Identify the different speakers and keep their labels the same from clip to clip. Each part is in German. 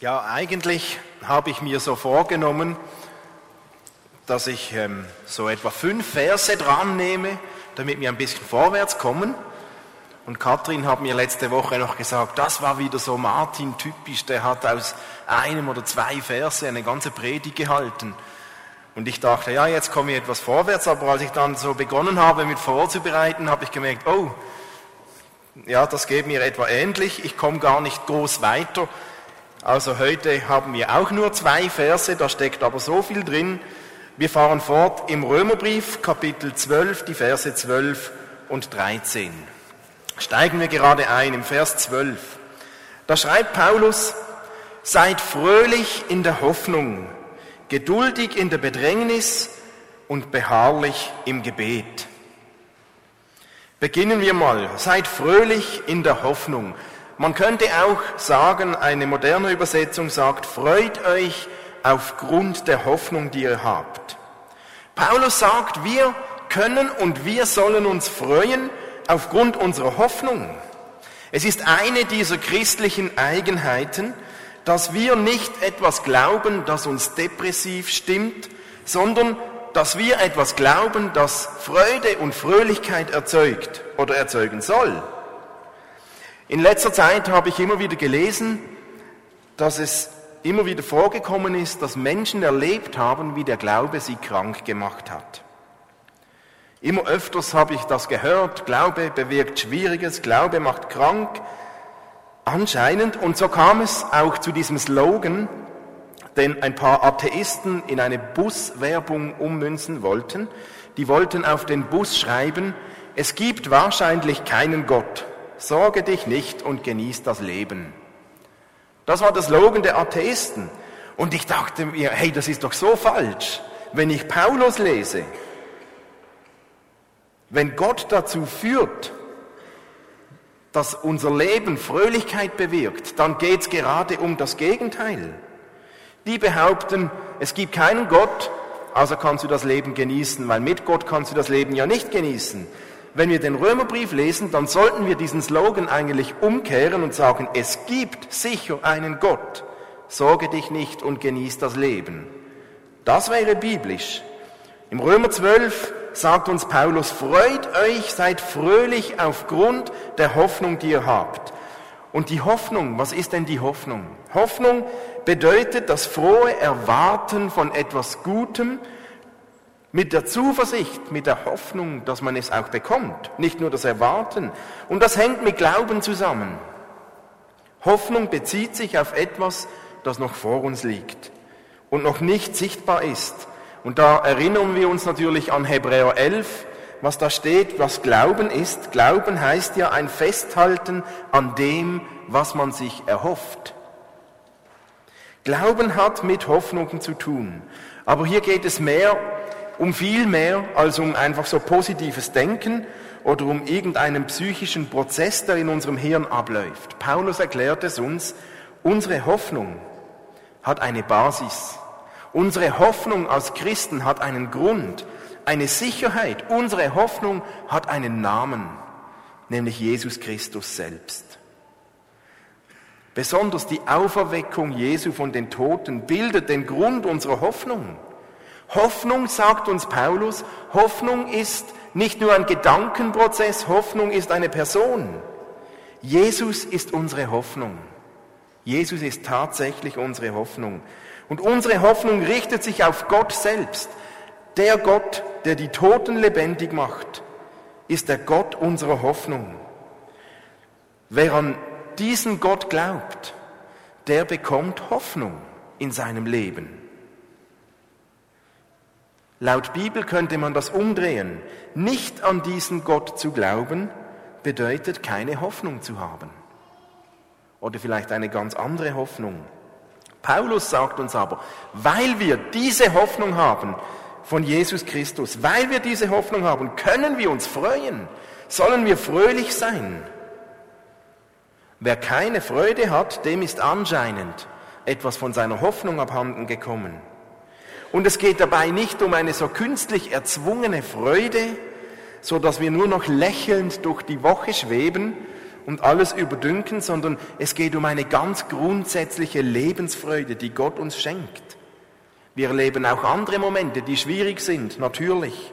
Speaker 1: Ja, eigentlich habe ich mir so vorgenommen, dass ich ähm, so etwa fünf Verse dran nehme, damit wir ein bisschen vorwärts kommen. Und Katrin hat mir letzte Woche noch gesagt, das war wieder so Martin typisch, der hat aus einem oder zwei Verse eine ganze Predigt gehalten. Und ich dachte, ja, jetzt komme ich etwas vorwärts, aber als ich dann so begonnen habe mit vorzubereiten, habe ich gemerkt, oh, ja, das geht mir etwa ähnlich, ich komme gar nicht groß weiter. Also heute haben wir auch nur zwei Verse, da steckt aber so viel drin. Wir fahren fort im Römerbrief, Kapitel 12, die Verse 12 und 13. Steigen wir gerade ein im Vers 12. Da schreibt Paulus, seid fröhlich in der Hoffnung, geduldig in der Bedrängnis und beharrlich im Gebet. Beginnen wir mal. Seid fröhlich in der Hoffnung. Man könnte auch sagen, eine moderne Übersetzung sagt, freut euch aufgrund der Hoffnung, die ihr habt. Paulus sagt, wir können und wir sollen uns freuen aufgrund unserer Hoffnung. Es ist eine dieser christlichen Eigenheiten, dass wir nicht etwas glauben, das uns depressiv stimmt, sondern dass wir etwas glauben, das Freude und Fröhlichkeit erzeugt oder erzeugen soll. In letzter Zeit habe ich immer wieder gelesen, dass es immer wieder vorgekommen ist, dass Menschen erlebt haben, wie der Glaube sie krank gemacht hat. Immer öfters habe ich das gehört, Glaube bewirkt Schwieriges, Glaube macht krank. Anscheinend, und so kam es auch zu diesem Slogan, den ein paar Atheisten in eine Buswerbung ummünzen wollten. Die wollten auf den Bus schreiben, es gibt wahrscheinlich keinen Gott, sorge dich nicht und genieß das Leben. Das war der Slogan der Atheisten. Und ich dachte mir, hey, das ist doch so falsch. Wenn ich Paulus lese, wenn Gott dazu führt, dass unser Leben Fröhlichkeit bewirkt, dann geht es gerade um das Gegenteil. Die behaupten, es gibt keinen Gott, also kannst du das Leben genießen, weil mit Gott kannst du das Leben ja nicht genießen. Wenn wir den Römerbrief lesen, dann sollten wir diesen Slogan eigentlich umkehren und sagen, es gibt sicher einen Gott. Sorge dich nicht und genieß das Leben. Das wäre biblisch. Im Römer 12 sagt uns Paulus, freut euch, seid fröhlich aufgrund der Hoffnung, die ihr habt. Und die Hoffnung, was ist denn die Hoffnung? Hoffnung bedeutet das frohe Erwarten von etwas Gutem mit der Zuversicht, mit der Hoffnung, dass man es auch bekommt. Nicht nur das Erwarten. Und das hängt mit Glauben zusammen. Hoffnung bezieht sich auf etwas, das noch vor uns liegt und noch nicht sichtbar ist. Und da erinnern wir uns natürlich an Hebräer 11, was da steht, was Glauben ist. Glauben heißt ja ein Festhalten an dem, was man sich erhofft. Glauben hat mit Hoffnungen zu tun. Aber hier geht es mehr, um viel mehr als um einfach so positives Denken oder um irgendeinen psychischen Prozess, der in unserem Hirn abläuft. Paulus erklärt es uns, unsere Hoffnung hat eine Basis. Unsere Hoffnung als Christen hat einen Grund eine Sicherheit. Unsere Hoffnung hat einen Namen, nämlich Jesus Christus selbst. Besonders die Auferweckung Jesu von den Toten bildet den Grund unserer Hoffnung. Hoffnung, sagt uns Paulus, Hoffnung ist nicht nur ein Gedankenprozess, Hoffnung ist eine Person. Jesus ist unsere Hoffnung. Jesus ist tatsächlich unsere Hoffnung. Und unsere Hoffnung richtet sich auf Gott selbst. Der Gott, der die Toten lebendig macht, ist der Gott unserer Hoffnung. Wer an diesen Gott glaubt, der bekommt Hoffnung in seinem Leben. Laut Bibel könnte man das umdrehen. Nicht an diesen Gott zu glauben, bedeutet keine Hoffnung zu haben. Oder vielleicht eine ganz andere Hoffnung. Paulus sagt uns aber, weil wir diese Hoffnung haben, von Jesus Christus. Weil wir diese Hoffnung haben, können wir uns freuen, sollen wir fröhlich sein. Wer keine Freude hat, dem ist anscheinend etwas von seiner Hoffnung abhanden gekommen. Und es geht dabei nicht um eine so künstlich erzwungene Freude, so dass wir nur noch lächelnd durch die Woche schweben und alles überdünken, sondern es geht um eine ganz grundsätzliche Lebensfreude, die Gott uns schenkt. Wir erleben auch andere Momente, die schwierig sind, natürlich.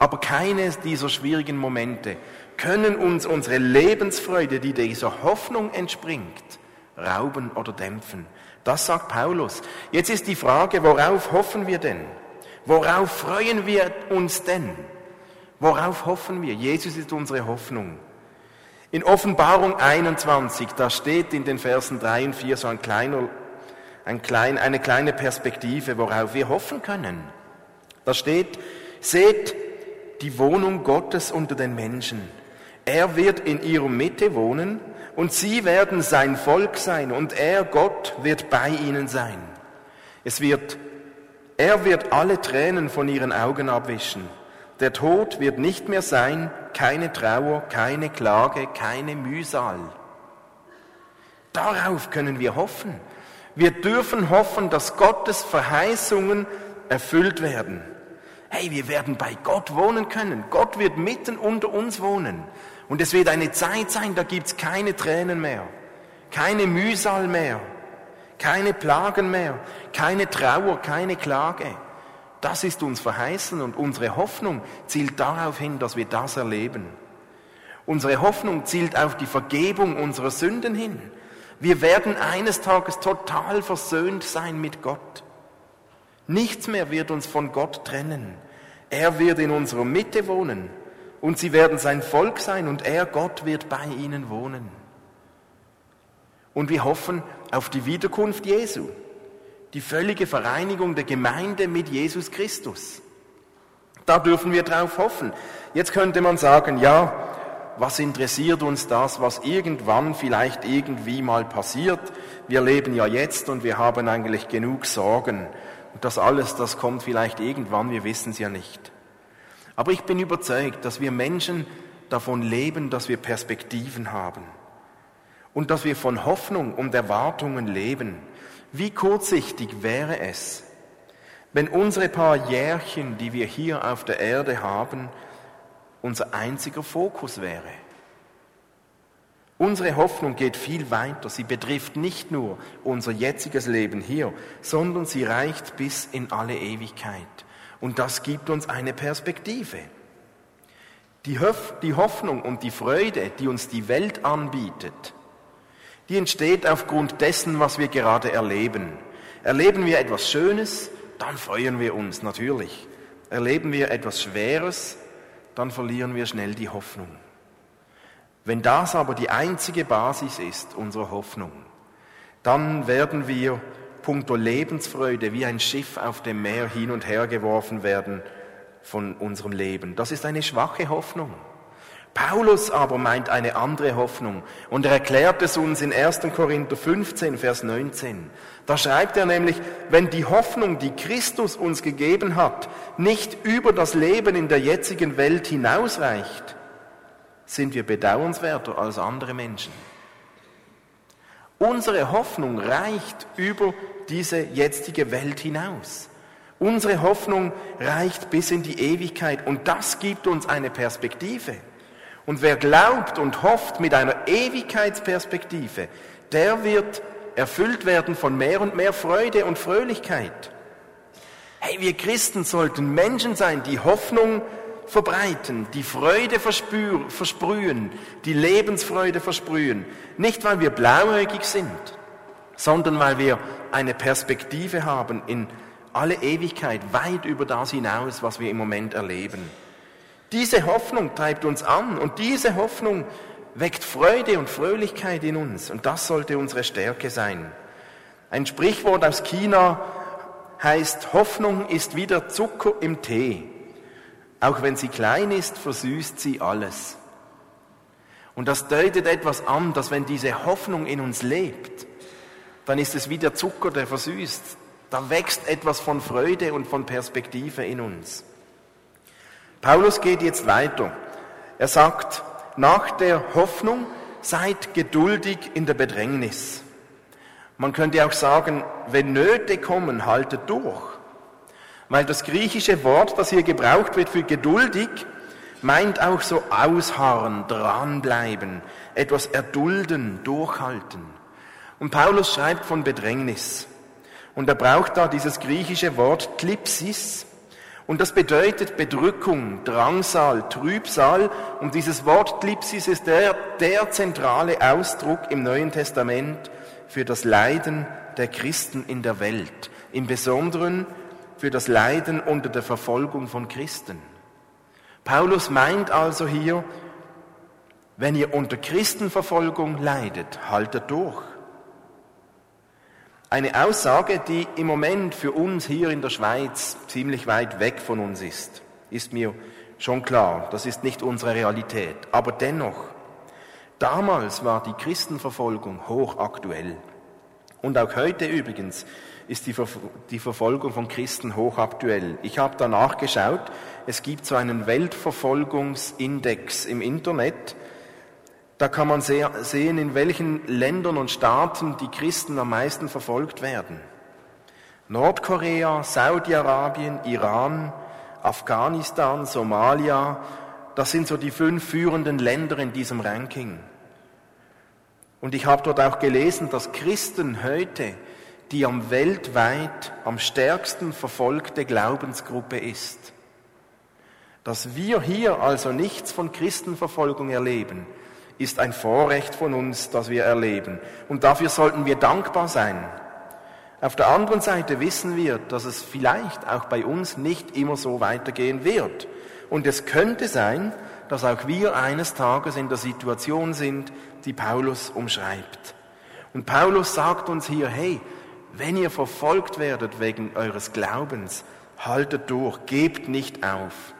Speaker 1: Aber keines dieser schwierigen Momente können uns unsere Lebensfreude, die dieser Hoffnung entspringt, rauben oder dämpfen. Das sagt Paulus. Jetzt ist die Frage, worauf hoffen wir denn? Worauf freuen wir uns denn? Worauf hoffen wir? Jesus ist unsere Hoffnung. In Offenbarung 21, da steht in den Versen 3 und 4 so ein kleiner, ein klein, eine kleine Perspektive, worauf wir hoffen können. Da steht, seht die Wohnung Gottes unter den Menschen. Er wird in ihrer Mitte wohnen und sie werden sein Volk sein und er, Gott, wird bei ihnen sein. Es wird, er wird alle Tränen von ihren Augen abwischen. Der Tod wird nicht mehr sein, keine Trauer, keine Klage, keine Mühsal. Darauf können wir hoffen. Wir dürfen hoffen, dass Gottes Verheißungen erfüllt werden. Hey, wir werden bei Gott wohnen können. Gott wird mitten unter uns wohnen. Und es wird eine Zeit sein, da gibt's keine Tränen mehr, keine Mühsal mehr, keine Plagen mehr, keine Trauer, keine Klage. Das ist uns verheißen und unsere Hoffnung zielt darauf hin, dass wir das erleben. Unsere Hoffnung zielt auf die Vergebung unserer Sünden hin. Wir werden eines Tages total versöhnt sein mit Gott. Nichts mehr wird uns von Gott trennen. Er wird in unserer Mitte wohnen und sie werden sein Volk sein und er, Gott, wird bei ihnen wohnen. Und wir hoffen auf die Wiederkunft Jesu, die völlige Vereinigung der Gemeinde mit Jesus Christus. Da dürfen wir drauf hoffen. Jetzt könnte man sagen, ja, was interessiert uns das, was irgendwann vielleicht irgendwie mal passiert? Wir leben ja jetzt und wir haben eigentlich genug Sorgen. Und das alles, das kommt vielleicht irgendwann, wir wissen es ja nicht. Aber ich bin überzeugt, dass wir Menschen davon leben, dass wir Perspektiven haben und dass wir von Hoffnung und Erwartungen leben. Wie kurzsichtig wäre es, wenn unsere paar Jährchen, die wir hier auf der Erde haben, unser einziger Fokus wäre. Unsere Hoffnung geht viel weiter. Sie betrifft nicht nur unser jetziges Leben hier, sondern sie reicht bis in alle Ewigkeit. Und das gibt uns eine Perspektive. Die, Hoffnung und die Freude, die uns die Welt anbietet, die entsteht aufgrund dessen, was wir gerade erleben. Erleben wir etwas Schönes, dann freuen wir uns natürlich. Erleben wir etwas Schweres, dann verlieren wir schnell die Hoffnung. Wenn das aber die einzige Basis ist, unsere Hoffnung, dann werden wir puncto Lebensfreude wie ein Schiff auf dem Meer hin und her geworfen werden von unserem Leben. Das ist eine schwache Hoffnung. Paulus aber meint eine andere Hoffnung und er erklärt es uns in 1. Korinther 15, Vers 19. Da schreibt er nämlich, wenn die Hoffnung, die Christus uns gegeben hat, nicht über das Leben in der jetzigen Welt hinausreicht, sind wir bedauernswerter als andere Menschen. Unsere Hoffnung reicht über diese jetzige Welt hinaus. Unsere Hoffnung reicht bis in die Ewigkeit und das gibt uns eine Perspektive. Und wer glaubt und hofft mit einer Ewigkeitsperspektive, der wird erfüllt werden von mehr und mehr Freude und Fröhlichkeit. Hey, wir Christen sollten Menschen sein, die Hoffnung verbreiten, die Freude versprühen, die Lebensfreude versprühen. Nicht, weil wir blauäugig sind, sondern weil wir eine Perspektive haben in alle Ewigkeit, weit über das hinaus, was wir im Moment erleben. Diese Hoffnung treibt uns an und diese Hoffnung weckt Freude und Fröhlichkeit in uns und das sollte unsere Stärke sein. Ein Sprichwort aus China heißt, Hoffnung ist wie der Zucker im Tee. Auch wenn sie klein ist, versüßt sie alles. Und das deutet etwas an, dass wenn diese Hoffnung in uns lebt, dann ist es wie der Zucker, der versüßt. Da wächst etwas von Freude und von Perspektive in uns. Paulus geht jetzt weiter. Er sagt, nach der Hoffnung seid geduldig in der Bedrängnis. Man könnte auch sagen, wenn Nöte kommen, haltet durch. Weil das griechische Wort, das hier gebraucht wird für geduldig, meint auch so ausharren, dranbleiben, etwas erdulden, durchhalten. Und Paulus schreibt von Bedrängnis. Und er braucht da dieses griechische Wort Klipsis. Und das bedeutet Bedrückung, Drangsal, Trübsal. Und dieses Wort Klipsis ist der, der zentrale Ausdruck im Neuen Testament für das Leiden der Christen in der Welt. Im Besonderen für das Leiden unter der Verfolgung von Christen. Paulus meint also hier, wenn ihr unter Christenverfolgung leidet, haltet durch. Eine Aussage, die im Moment für uns hier in der Schweiz ziemlich weit weg von uns ist, ist mir schon klar. Das ist nicht unsere Realität. Aber dennoch, damals war die Christenverfolgung hochaktuell. Und auch heute übrigens ist die, Ver die Verfolgung von Christen hochaktuell. Ich habe danach geschaut, es gibt so einen Weltverfolgungsindex im Internet, da kann man sehen, in welchen Ländern und Staaten die Christen am meisten verfolgt werden. Nordkorea, Saudi-Arabien, Iran, Afghanistan, Somalia, das sind so die fünf führenden Länder in diesem Ranking. Und ich habe dort auch gelesen, dass Christen heute die am weltweit am stärksten verfolgte Glaubensgruppe ist. Dass wir hier also nichts von Christenverfolgung erleben, ist ein Vorrecht von uns, das wir erleben. Und dafür sollten wir dankbar sein. Auf der anderen Seite wissen wir, dass es vielleicht auch bei uns nicht immer so weitergehen wird. Und es könnte sein, dass auch wir eines Tages in der Situation sind, die Paulus umschreibt. Und Paulus sagt uns hier, hey, wenn ihr verfolgt werdet wegen eures Glaubens, haltet durch, gebt nicht auf.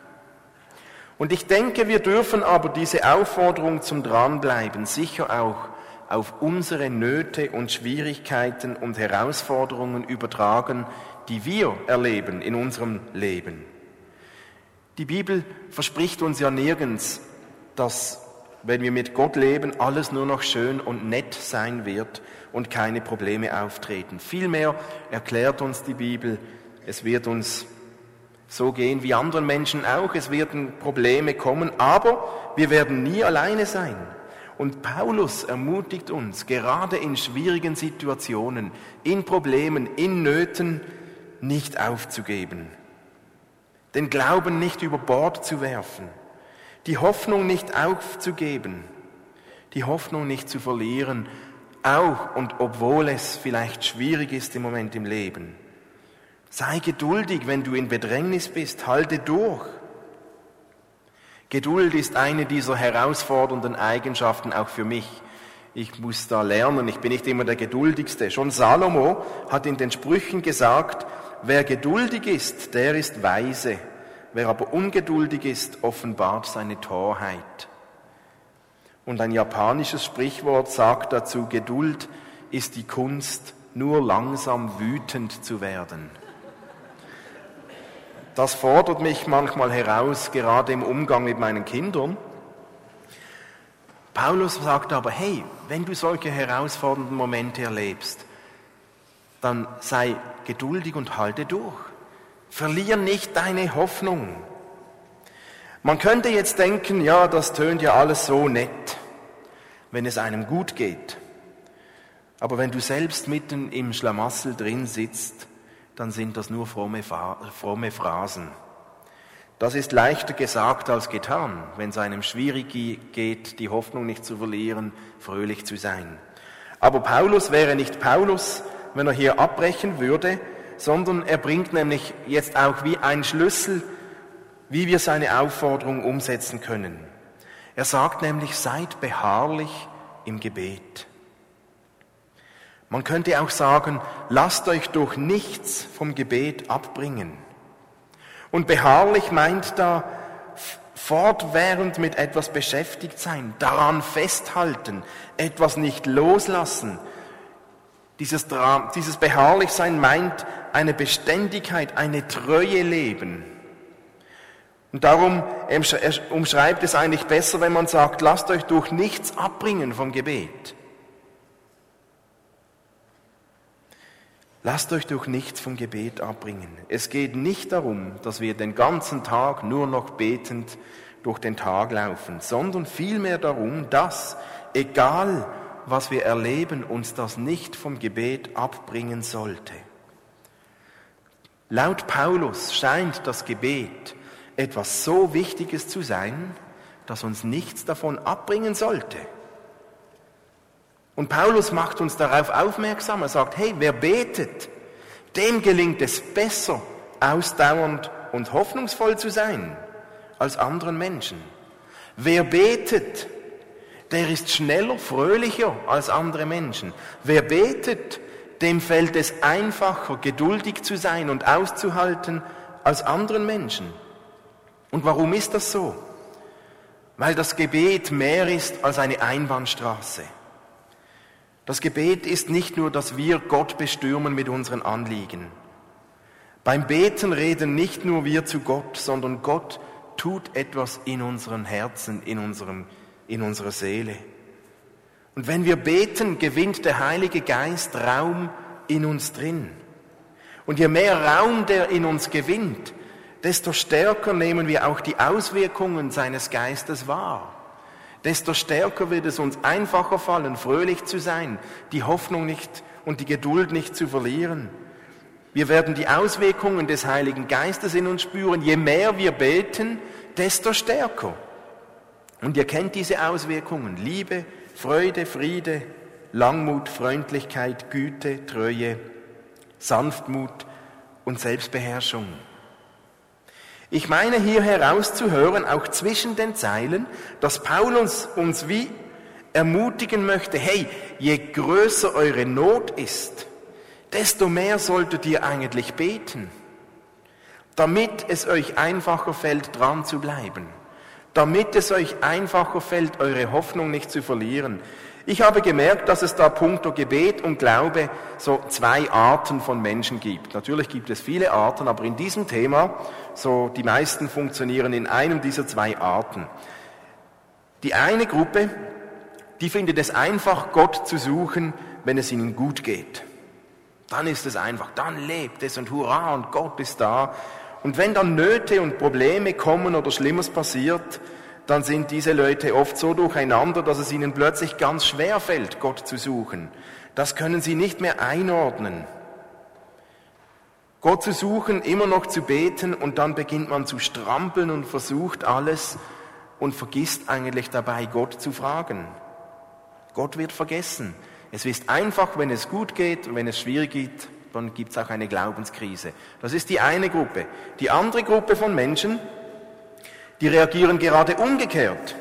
Speaker 1: Und ich denke, wir dürfen aber diese Aufforderung zum Dranbleiben sicher auch auf unsere Nöte und Schwierigkeiten und Herausforderungen übertragen, die wir erleben in unserem Leben. Die Bibel verspricht uns ja nirgends, dass, wenn wir mit Gott leben, alles nur noch schön und nett sein wird und keine Probleme auftreten. Vielmehr erklärt uns die Bibel, es wird uns so gehen wie anderen Menschen auch. Es werden Probleme kommen, aber wir werden nie alleine sein. Und Paulus ermutigt uns, gerade in schwierigen Situationen, in Problemen, in Nöten, nicht aufzugeben. Den Glauben nicht über Bord zu werfen. Die Hoffnung nicht aufzugeben. Die Hoffnung nicht zu verlieren, auch und obwohl es vielleicht schwierig ist im Moment im Leben. Sei geduldig, wenn du in Bedrängnis bist, halte durch. Geduld ist eine dieser herausfordernden Eigenschaften auch für mich. Ich muss da lernen, ich bin nicht immer der Geduldigste. Schon Salomo hat in den Sprüchen gesagt, wer geduldig ist, der ist weise. Wer aber ungeduldig ist, offenbart seine Torheit. Und ein japanisches Sprichwort sagt dazu, Geduld ist die Kunst, nur langsam wütend zu werden. Das fordert mich manchmal heraus, gerade im Umgang mit meinen Kindern. Paulus sagt aber, hey, wenn du solche herausfordernden Momente erlebst, dann sei geduldig und halte durch. Verlier nicht deine Hoffnung. Man könnte jetzt denken, ja, das tönt ja alles so nett, wenn es einem gut geht. Aber wenn du selbst mitten im Schlamassel drin sitzt, dann sind das nur fromme, fromme Phrasen. Das ist leichter gesagt als getan, wenn es einem schwierig geht, die Hoffnung nicht zu verlieren, fröhlich zu sein. Aber Paulus wäre nicht Paulus, wenn er hier abbrechen würde, sondern er bringt nämlich jetzt auch wie ein Schlüssel, wie wir seine Aufforderung umsetzen können. Er sagt nämlich, seid beharrlich im Gebet. Man könnte auch sagen, lasst euch durch nichts vom Gebet abbringen. Und beharrlich meint da fortwährend mit etwas beschäftigt sein, daran festhalten, etwas nicht loslassen. Dieses, dieses Beharrlichsein meint eine Beständigkeit, eine Treue leben. Und darum umschreibt es eigentlich besser, wenn man sagt, lasst euch durch nichts abbringen vom Gebet. Lasst euch durch nichts vom Gebet abbringen. Es geht nicht darum, dass wir den ganzen Tag nur noch betend durch den Tag laufen, sondern vielmehr darum, dass, egal was wir erleben, uns das nicht vom Gebet abbringen sollte. Laut Paulus scheint das Gebet etwas so Wichtiges zu sein, dass uns nichts davon abbringen sollte. Und Paulus macht uns darauf aufmerksam. Er sagt, hey, wer betet, dem gelingt es besser, ausdauernd und hoffnungsvoll zu sein als anderen Menschen. Wer betet, der ist schneller, fröhlicher als andere Menschen. Wer betet, dem fällt es einfacher, geduldig zu sein und auszuhalten als anderen Menschen. Und warum ist das so? Weil das Gebet mehr ist als eine Einbahnstraße. Das Gebet ist nicht nur, dass wir Gott bestürmen mit unseren Anliegen. Beim Beten reden nicht nur wir zu Gott, sondern Gott tut etwas in unseren Herzen, in, unserem, in unserer Seele. Und wenn wir beten, gewinnt der Heilige Geist Raum in uns drin. Und je mehr Raum der in uns gewinnt, desto stärker nehmen wir auch die Auswirkungen seines Geistes wahr desto stärker wird es uns einfacher fallen, fröhlich zu sein, die Hoffnung nicht und die Geduld nicht zu verlieren. Wir werden die Auswirkungen des Heiligen Geistes in uns spüren. Je mehr wir beten, desto stärker. Und ihr kennt diese Auswirkungen. Liebe, Freude, Friede, Langmut, Freundlichkeit, Güte, Treue, Sanftmut und Selbstbeherrschung. Ich meine hier herauszuhören, auch zwischen den Zeilen, dass Paulus uns wie ermutigen möchte, hey, je größer eure Not ist, desto mehr solltet ihr eigentlich beten, damit es euch einfacher fällt, dran zu bleiben, damit es euch einfacher fällt, eure Hoffnung nicht zu verlieren, ich habe gemerkt, dass es da punkto Gebet und Glaube so zwei Arten von Menschen gibt. Natürlich gibt es viele Arten, aber in diesem Thema, so die meisten funktionieren in einem dieser zwei Arten. Die eine Gruppe, die findet es einfach, Gott zu suchen, wenn es ihnen gut geht. Dann ist es einfach, dann lebt es und hurra und Gott ist da. Und wenn dann Nöte und Probleme kommen oder Schlimmes passiert, dann sind diese Leute oft so durcheinander, dass es ihnen plötzlich ganz schwer fällt, Gott zu suchen. Das können sie nicht mehr einordnen. Gott zu suchen, immer noch zu beten und dann beginnt man zu strampeln und versucht alles und vergisst eigentlich dabei, Gott zu fragen. Gott wird vergessen. Es ist einfach, wenn es gut geht und wenn es schwierig geht, dann gibt es auch eine Glaubenskrise. Das ist die eine Gruppe. Die andere Gruppe von Menschen, die reagieren gerade umgekehrt.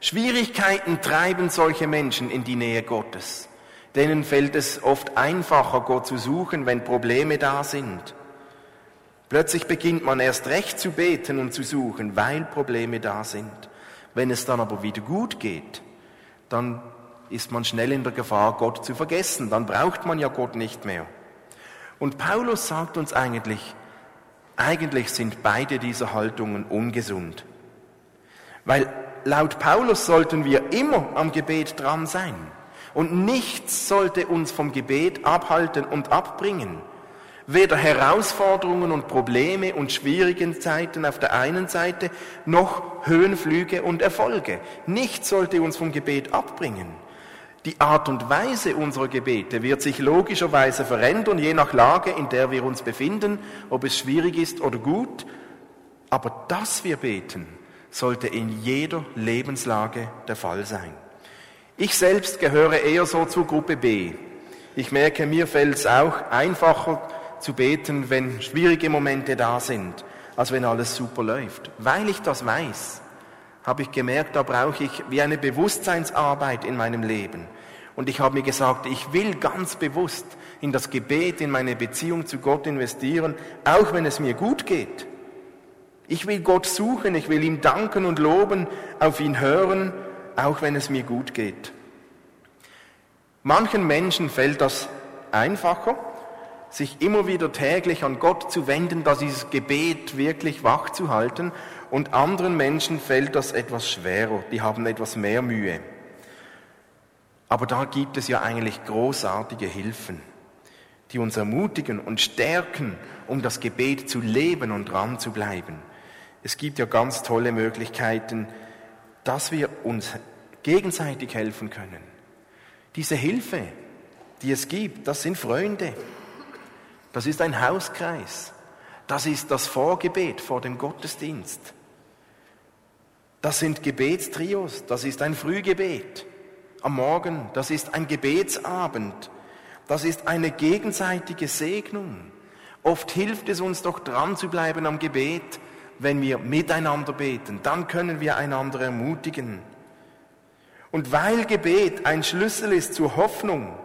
Speaker 1: Schwierigkeiten treiben solche Menschen in die Nähe Gottes. Denen fällt es oft einfacher, Gott zu suchen, wenn Probleme da sind. Plötzlich beginnt man erst recht zu beten und zu suchen, weil Probleme da sind. Wenn es dann aber wieder gut geht, dann ist man schnell in der Gefahr, Gott zu vergessen. Dann braucht man ja Gott nicht mehr. Und Paulus sagt uns eigentlich, eigentlich sind beide diese Haltungen ungesund. Weil laut Paulus sollten wir immer am Gebet dran sein. Und nichts sollte uns vom Gebet abhalten und abbringen. Weder Herausforderungen und Probleme und schwierigen Zeiten auf der einen Seite, noch Höhenflüge und Erfolge. Nichts sollte uns vom Gebet abbringen. Die Art und Weise unserer Gebete wird sich logischerweise verändern, je nach Lage, in der wir uns befinden, ob es schwierig ist oder gut. Aber dass wir beten, sollte in jeder Lebenslage der Fall sein. Ich selbst gehöre eher so zur Gruppe B. Ich merke, mir fällt es auch einfacher zu beten, wenn schwierige Momente da sind, als wenn alles super läuft, weil ich das weiß habe ich gemerkt, da brauche ich wie eine Bewusstseinsarbeit in meinem Leben. Und ich habe mir gesagt, ich will ganz bewusst in das Gebet, in meine Beziehung zu Gott investieren, auch wenn es mir gut geht. Ich will Gott suchen, ich will ihm danken und loben, auf ihn hören, auch wenn es mir gut geht. Manchen Menschen fällt das einfacher, sich immer wieder täglich an Gott zu wenden, da dieses Gebet wirklich wach zu halten und anderen Menschen fällt das etwas schwerer, die haben etwas mehr Mühe. Aber da gibt es ja eigentlich großartige Hilfen, die uns ermutigen und stärken, um das Gebet zu leben und dran zu bleiben. Es gibt ja ganz tolle Möglichkeiten, dass wir uns gegenseitig helfen können. Diese Hilfe, die es gibt, das sind Freunde. Das ist ein Hauskreis. Das ist das Vorgebet vor dem Gottesdienst. Das sind Gebetstrios. Das ist ein Frühgebet am Morgen. Das ist ein Gebetsabend. Das ist eine gegenseitige Segnung. Oft hilft es uns doch dran zu bleiben am Gebet, wenn wir miteinander beten. Dann können wir einander ermutigen. Und weil Gebet ein Schlüssel ist zur Hoffnung,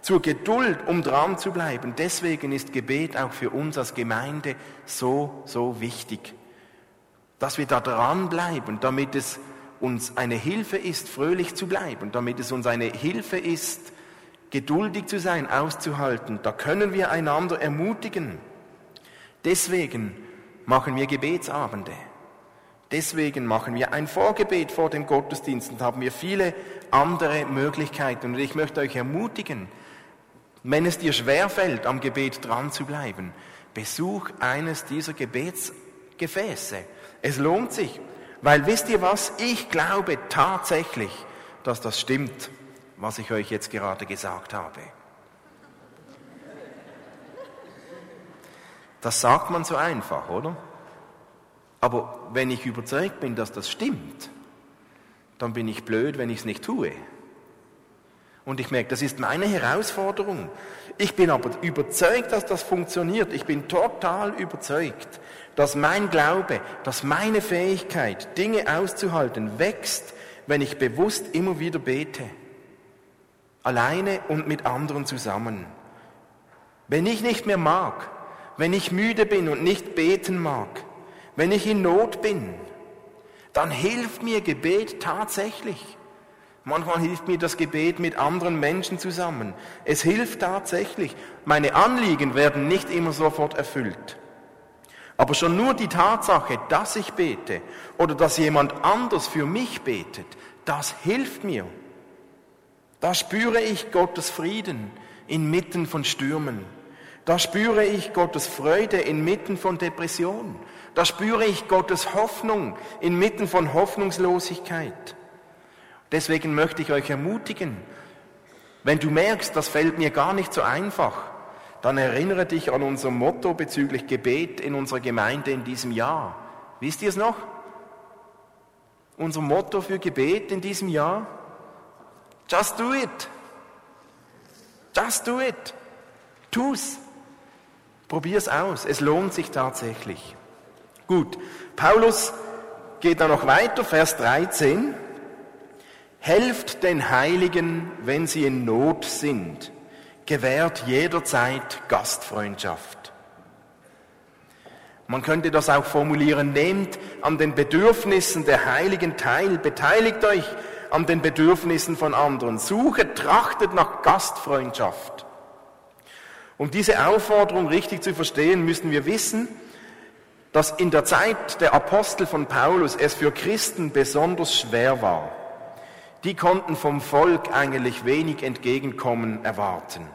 Speaker 1: zur Geduld, um dran zu bleiben, deswegen ist Gebet auch für uns als Gemeinde so, so wichtig. Dass wir da dranbleiben, damit es uns eine Hilfe ist, fröhlich zu bleiben, damit es uns eine Hilfe ist, geduldig zu sein, auszuhalten. Da können wir einander ermutigen. Deswegen machen wir Gebetsabende. Deswegen machen wir ein Vorgebet vor dem Gottesdienst und haben wir viele andere Möglichkeiten. Und ich möchte euch ermutigen, wenn es dir schwerfällt, am Gebet dran zu bleiben, besuch eines dieser Gebetsgefäße. Es lohnt sich, weil wisst ihr was? Ich glaube tatsächlich, dass das stimmt, was ich euch jetzt gerade gesagt habe. Das sagt man so einfach, oder? Aber wenn ich überzeugt bin, dass das stimmt, dann bin ich blöd, wenn ich es nicht tue. Und ich merke, das ist meine Herausforderung. Ich bin aber überzeugt, dass das funktioniert. Ich bin total überzeugt, dass mein Glaube, dass meine Fähigkeit, Dinge auszuhalten, wächst, wenn ich bewusst immer wieder bete. Alleine und mit anderen zusammen. Wenn ich nicht mehr mag, wenn ich müde bin und nicht beten mag, wenn ich in Not bin, dann hilft mir Gebet tatsächlich. Manchmal hilft mir das Gebet mit anderen Menschen zusammen. Es hilft tatsächlich. Meine Anliegen werden nicht immer sofort erfüllt. Aber schon nur die Tatsache, dass ich bete oder dass jemand anders für mich betet, das hilft mir. Da spüre ich Gottes Frieden inmitten von Stürmen. Da spüre ich Gottes Freude inmitten von Depressionen. Da spüre ich Gottes Hoffnung inmitten von Hoffnungslosigkeit. Deswegen möchte ich euch ermutigen, wenn du merkst, das fällt mir gar nicht so einfach, dann erinnere dich an unser Motto bezüglich Gebet in unserer Gemeinde in diesem Jahr. Wisst ihr es noch? Unser Motto für Gebet in diesem Jahr? Just do it. Just do it. Tu's. Probier's aus. Es lohnt sich tatsächlich. Gut, Paulus geht dann noch weiter, Vers 13. Helft den Heiligen, wenn sie in Not sind. Gewährt jederzeit Gastfreundschaft. Man könnte das auch formulieren, nehmt an den Bedürfnissen der Heiligen teil, beteiligt euch an den Bedürfnissen von anderen, suchet, trachtet nach Gastfreundschaft. Um diese Aufforderung richtig zu verstehen, müssen wir wissen, dass in der Zeit der Apostel von Paulus es für Christen besonders schwer war. Die konnten vom Volk eigentlich wenig Entgegenkommen erwarten.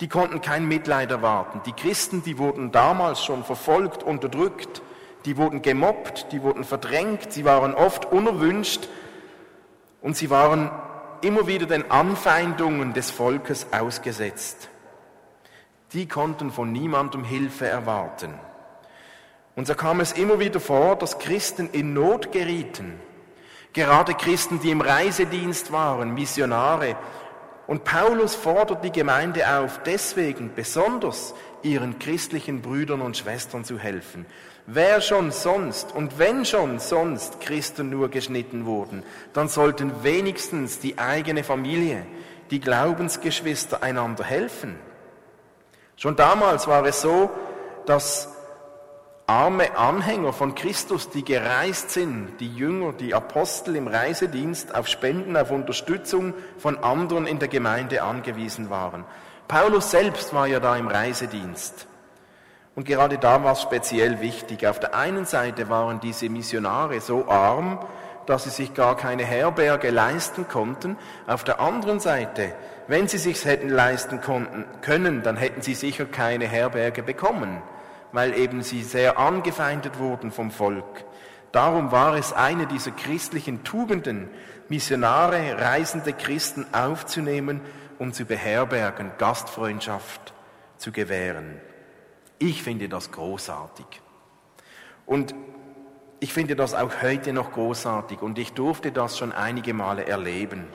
Speaker 1: Die konnten kein Mitleid erwarten. Die Christen, die wurden damals schon verfolgt, unterdrückt, die wurden gemobbt, die wurden verdrängt, sie waren oft unerwünscht und sie waren immer wieder den Anfeindungen des Volkes ausgesetzt. Die konnten von niemandem Hilfe erwarten. Und so kam es immer wieder vor, dass Christen in Not gerieten. Gerade Christen, die im Reisedienst waren, Missionare. Und Paulus fordert die Gemeinde auf, deswegen besonders ihren christlichen Brüdern und Schwestern zu helfen. Wer schon sonst und wenn schon sonst Christen nur geschnitten wurden, dann sollten wenigstens die eigene Familie, die Glaubensgeschwister einander helfen. Schon damals war es so, dass arme Anhänger von Christus, die gereist sind, die Jünger, die Apostel im Reisedienst auf Spenden, auf Unterstützung von anderen in der Gemeinde angewiesen waren. Paulus selbst war ja da im Reisedienst. Und gerade da war es speziell wichtig. Auf der einen Seite waren diese Missionare so arm, dass sie sich gar keine Herberge leisten konnten. Auf der anderen Seite, wenn sie sich hätten leisten konnten, können, dann hätten sie sicher keine Herberge bekommen weil eben sie sehr angefeindet wurden vom Volk. Darum war es eine dieser christlichen Tugenden, Missionare, reisende Christen aufzunehmen und zu beherbergen, Gastfreundschaft zu gewähren. Ich finde das großartig. Und ich finde das auch heute noch großartig und ich durfte das schon einige Male erleben.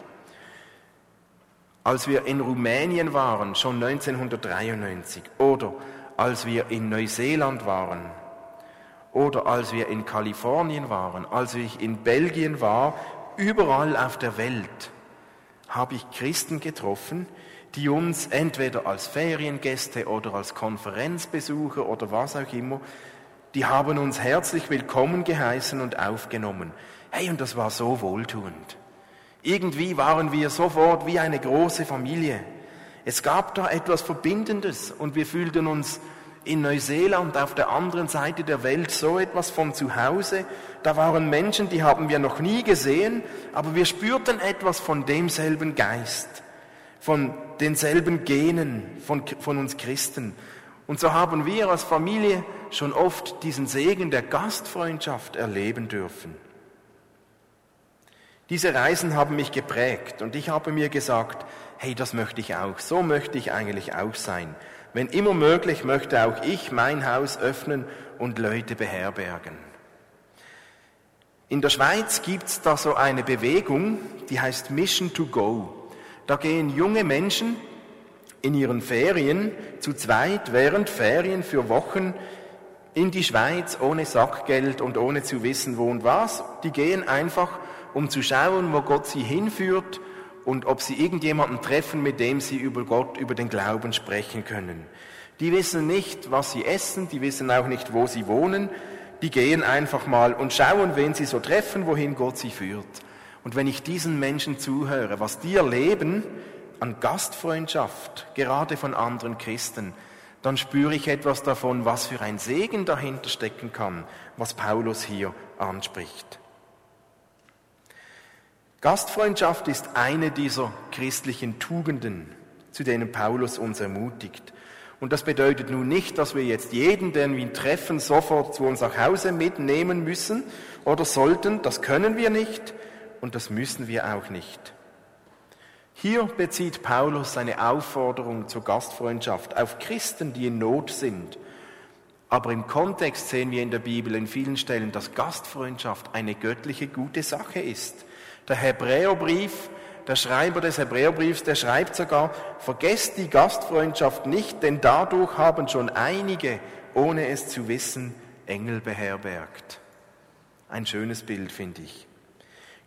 Speaker 1: Als wir in Rumänien waren, schon 1993, oder als wir in Neuseeland waren, oder als wir in Kalifornien waren, als ich in Belgien war, überall auf der Welt habe ich Christen getroffen, die uns entweder als Feriengäste oder als Konferenzbesucher oder was auch immer, die haben uns herzlich willkommen geheißen und aufgenommen. Hey, und das war so wohltuend. Irgendwie waren wir sofort wie eine große Familie. Es gab da etwas Verbindendes und wir fühlten uns in Neuseeland auf der anderen Seite der Welt so etwas von zu Hause. Da waren Menschen, die haben wir noch nie gesehen, aber wir spürten etwas von demselben Geist, von denselben Genen von, von uns Christen. Und so haben wir als Familie schon oft diesen Segen der Gastfreundschaft erleben dürfen. Diese Reisen haben mich geprägt und ich habe mir gesagt, hey, das möchte ich auch, so möchte ich eigentlich auch sein. Wenn immer möglich, möchte auch ich mein Haus öffnen und Leute beherbergen. In der Schweiz gibt es da so eine Bewegung, die heißt Mission to Go. Da gehen junge Menschen in ihren Ferien zu zweit während Ferien für Wochen in die Schweiz ohne Sackgeld und ohne zu wissen, wo und was. Die gehen einfach, um zu schauen, wo Gott sie hinführt und ob sie irgendjemanden treffen, mit dem sie über Gott, über den Glauben sprechen können. Die wissen nicht, was sie essen, die wissen auch nicht, wo sie wohnen, die gehen einfach mal und schauen, wen sie so treffen, wohin Gott sie führt. Und wenn ich diesen Menschen zuhöre, was die erleben an Gastfreundschaft, gerade von anderen Christen, dann spüre ich etwas davon, was für ein Segen dahinter stecken kann, was Paulus hier anspricht. Gastfreundschaft ist eine dieser christlichen Tugenden, zu denen Paulus uns ermutigt. Und das bedeutet nun nicht, dass wir jetzt jeden, den wir treffen, sofort zu uns nach Hause mitnehmen müssen oder sollten. Das können wir nicht und das müssen wir auch nicht. Hier bezieht Paulus seine Aufforderung zur Gastfreundschaft auf Christen, die in Not sind. Aber im Kontext sehen wir in der Bibel in vielen Stellen, dass Gastfreundschaft eine göttliche gute Sache ist. Der Hebräerbrief, der Schreiber des Hebräerbriefs, der schreibt sogar, vergesst die Gastfreundschaft nicht, denn dadurch haben schon einige, ohne es zu wissen, Engel beherbergt. Ein schönes Bild, finde ich.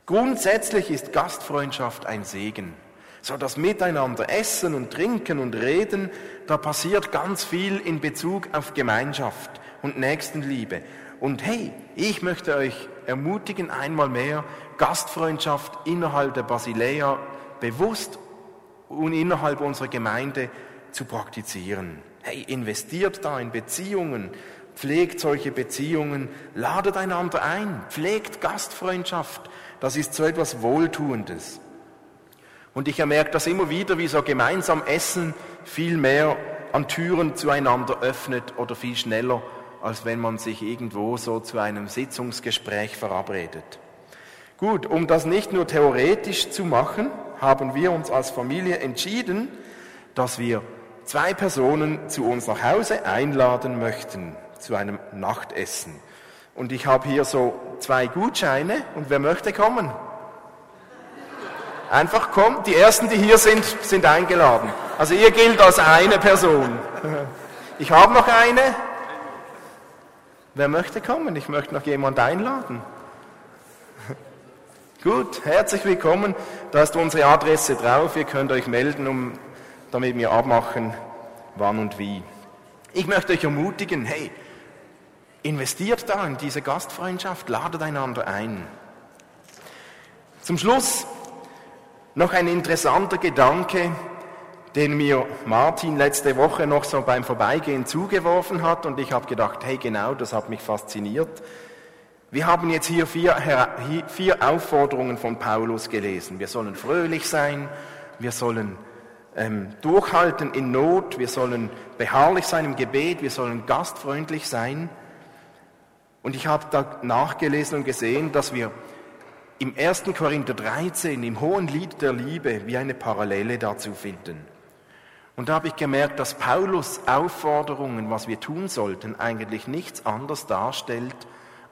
Speaker 1: Grundsätzlich ist Gastfreundschaft ein Segen. So das Miteinander essen und trinken und reden, da passiert ganz viel in Bezug auf Gemeinschaft und Nächstenliebe. Und hey, ich möchte euch ermutigen, einmal mehr Gastfreundschaft innerhalb der Basilea bewusst und innerhalb unserer Gemeinde zu praktizieren. Hey, investiert da in Beziehungen, pflegt solche Beziehungen, ladet einander ein, pflegt Gastfreundschaft. Das ist so etwas Wohltuendes. Und ich merke das immer wieder, wie so gemeinsam Essen viel mehr an Türen zueinander öffnet oder viel schneller, als wenn man sich irgendwo so zu einem Sitzungsgespräch verabredet. Gut, um das nicht nur theoretisch zu machen, haben wir uns als Familie entschieden, dass wir zwei Personen zu uns nach Hause einladen möchten, zu einem Nachtessen. Und ich habe hier so zwei Gutscheine und wer möchte kommen? Einfach kommt, die ersten, die hier sind, sind eingeladen. Also ihr gilt als eine Person. Ich habe noch eine. Wer möchte kommen? Ich möchte noch jemand einladen. Gut, herzlich willkommen. Da ist unsere Adresse drauf. Ihr könnt euch melden, um, damit wir abmachen, wann und wie. Ich möchte euch ermutigen, hey, investiert da in diese Gastfreundschaft, ladet einander ein. Zum Schluss noch ein interessanter Gedanke, den mir Martin letzte Woche noch so beim Vorbeigehen zugeworfen hat und ich habe gedacht, hey genau, das hat mich fasziniert. Wir haben jetzt hier vier, vier Aufforderungen von Paulus gelesen. Wir sollen fröhlich sein, wir sollen ähm, durchhalten in Not, wir sollen beharrlich sein im Gebet, wir sollen gastfreundlich sein. Und ich habe da nachgelesen und gesehen, dass wir im 1. Korinther 13, im hohen Lied der Liebe, wie eine Parallele dazu finden. Und da habe ich gemerkt, dass Paulus Aufforderungen, was wir tun sollten, eigentlich nichts anderes darstellt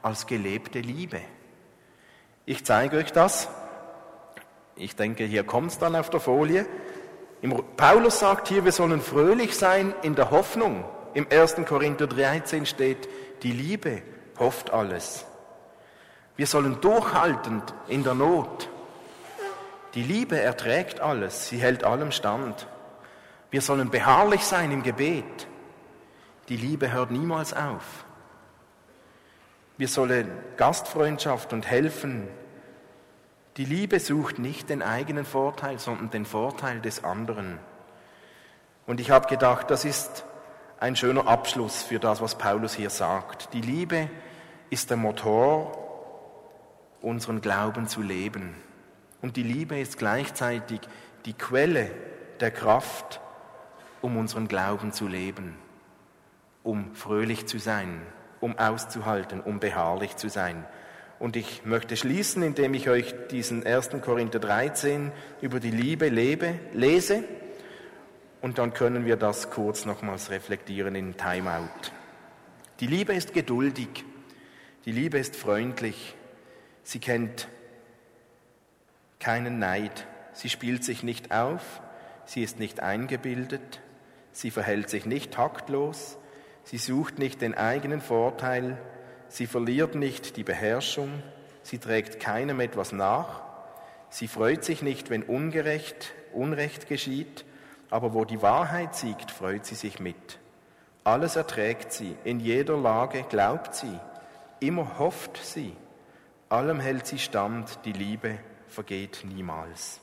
Speaker 1: als gelebte Liebe. Ich zeige euch das. Ich denke, hier kommt es dann auf der Folie. Paulus sagt hier, wir sollen fröhlich sein in der Hoffnung. Im 1. Korinther 13 steht, die Liebe hofft alles. Wir sollen durchhaltend in der Not. Die Liebe erträgt alles, sie hält allem stand. Wir sollen beharrlich sein im Gebet. Die Liebe hört niemals auf. Wir sollen Gastfreundschaft und helfen. Die Liebe sucht nicht den eigenen Vorteil, sondern den Vorteil des anderen. Und ich habe gedacht, das ist ein schöner Abschluss für das, was Paulus hier sagt. Die Liebe ist der Motor, unseren Glauben zu leben. Und die Liebe ist gleichzeitig die Quelle der Kraft, um unseren Glauben zu leben, um fröhlich zu sein, um auszuhalten, um beharrlich zu sein. Und ich möchte schließen, indem ich euch diesen 1. Korinther 13 über die Liebe lebe, lese. Und dann können wir das kurz nochmals reflektieren in Timeout. Die Liebe ist geduldig. Die Liebe ist freundlich. Sie kennt keinen Neid. Sie spielt sich nicht auf. Sie ist nicht eingebildet. Sie verhält sich nicht taktlos, sie sucht nicht den eigenen Vorteil, sie verliert nicht die Beherrschung, sie trägt keinem etwas nach, sie freut sich nicht, wenn ungerecht, Unrecht geschieht, aber wo die Wahrheit siegt, freut sie sich mit. Alles erträgt sie, in jeder Lage glaubt sie, immer hofft sie, allem hält sie stand, die Liebe vergeht niemals.